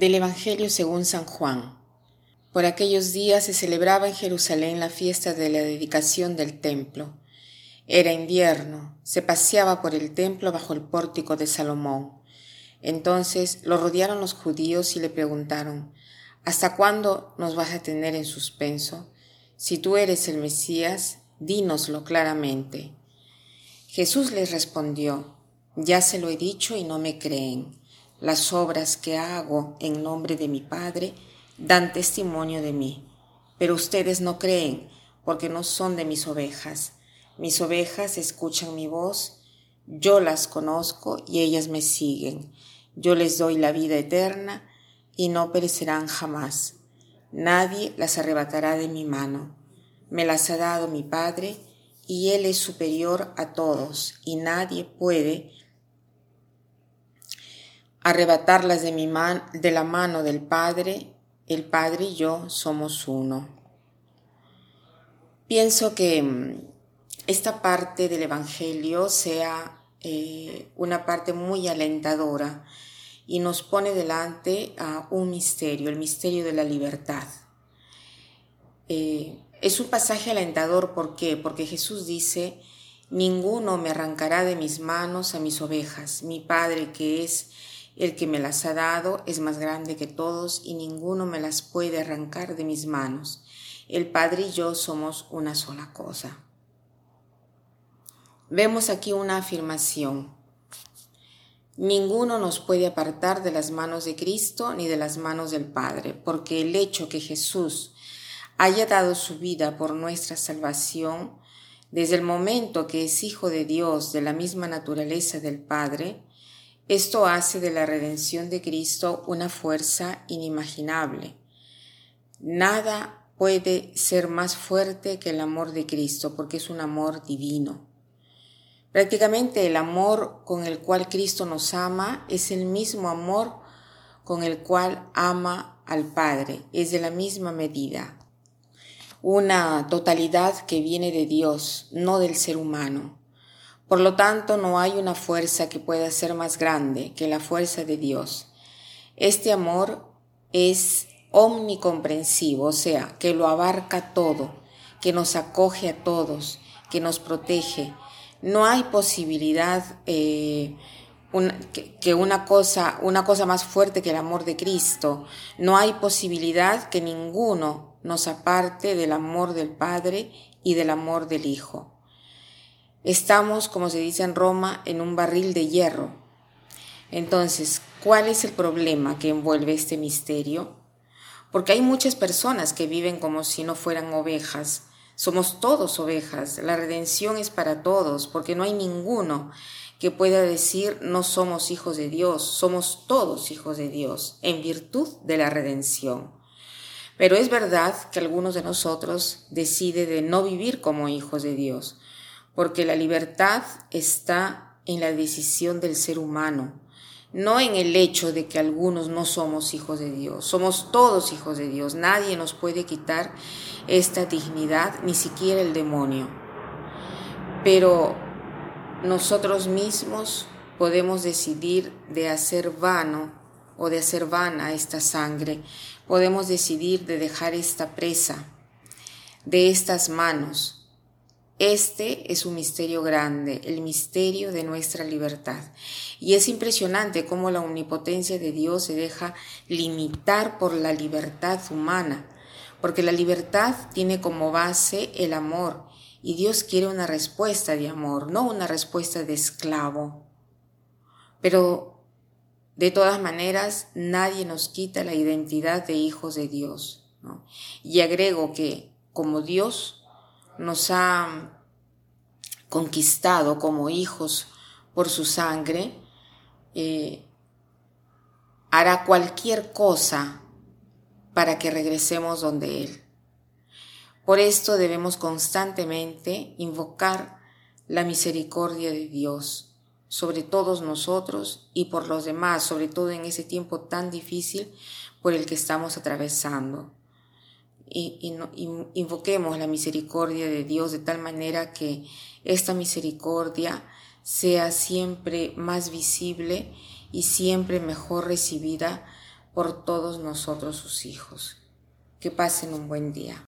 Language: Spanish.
Del Evangelio según San Juan. Por aquellos días se celebraba en Jerusalén la fiesta de la dedicación del templo. Era invierno, se paseaba por el templo bajo el pórtico de Salomón. Entonces lo rodearon los judíos y le preguntaron, ¿Hasta cuándo nos vas a tener en suspenso? Si tú eres el Mesías, dínoslo claramente. Jesús les respondió, Ya se lo he dicho y no me creen. Las obras que hago en nombre de mi Padre dan testimonio de mí, pero ustedes no creen porque no son de mis ovejas. Mis ovejas escuchan mi voz, yo las conozco y ellas me siguen. Yo les doy la vida eterna y no perecerán jamás. Nadie las arrebatará de mi mano. Me las ha dado mi Padre y Él es superior a todos y nadie puede arrebatarlas de, mi de la mano del Padre, el Padre y yo somos uno. Pienso que mm, esta parte del Evangelio sea eh, una parte muy alentadora y nos pone delante a un misterio, el misterio de la libertad. Eh, es un pasaje alentador, ¿por qué? Porque Jesús dice, ninguno me arrancará de mis manos a mis ovejas, mi Padre que es el que me las ha dado es más grande que todos y ninguno me las puede arrancar de mis manos. El Padre y yo somos una sola cosa. Vemos aquí una afirmación. Ninguno nos puede apartar de las manos de Cristo ni de las manos del Padre, porque el hecho que Jesús haya dado su vida por nuestra salvación, desde el momento que es Hijo de Dios de la misma naturaleza del Padre, esto hace de la redención de Cristo una fuerza inimaginable. Nada puede ser más fuerte que el amor de Cristo porque es un amor divino. Prácticamente el amor con el cual Cristo nos ama es el mismo amor con el cual ama al Padre, es de la misma medida. Una totalidad que viene de Dios, no del ser humano. Por lo tanto, no hay una fuerza que pueda ser más grande que la fuerza de Dios. Este amor es omnicomprensivo, o sea, que lo abarca todo, que nos acoge a todos, que nos protege. No hay posibilidad eh, que, una cosa, una cosa más fuerte que el amor de Cristo. No hay posibilidad que ninguno nos aparte del amor del Padre y del amor del Hijo. Estamos, como se dice en Roma, en un barril de hierro. Entonces, ¿cuál es el problema que envuelve este misterio? Porque hay muchas personas que viven como si no fueran ovejas. Somos todos ovejas. La redención es para todos, porque no hay ninguno que pueda decir no somos hijos de Dios. Somos todos hijos de Dios en virtud de la redención. Pero es verdad que algunos de nosotros deciden de no vivir como hijos de Dios porque la libertad está en la decisión del ser humano, no en el hecho de que algunos no somos hijos de Dios, somos todos hijos de Dios, nadie nos puede quitar esta dignidad, ni siquiera el demonio. Pero nosotros mismos podemos decidir de hacer vano o de hacer vana esta sangre, podemos decidir de dejar esta presa de estas manos este es un misterio grande, el misterio de nuestra libertad. Y es impresionante cómo la omnipotencia de Dios se deja limitar por la libertad humana, porque la libertad tiene como base el amor, y Dios quiere una respuesta de amor, no una respuesta de esclavo. Pero de todas maneras, nadie nos quita la identidad de hijos de Dios. Y agrego que como Dios nos ha conquistado como hijos por su sangre, eh, hará cualquier cosa para que regresemos donde Él. Por esto debemos constantemente invocar la misericordia de Dios sobre todos nosotros y por los demás, sobre todo en ese tiempo tan difícil por el que estamos atravesando y, invoquemos la misericordia de Dios de tal manera que esta misericordia sea siempre más visible y siempre mejor recibida por todos nosotros sus hijos. Que pasen un buen día.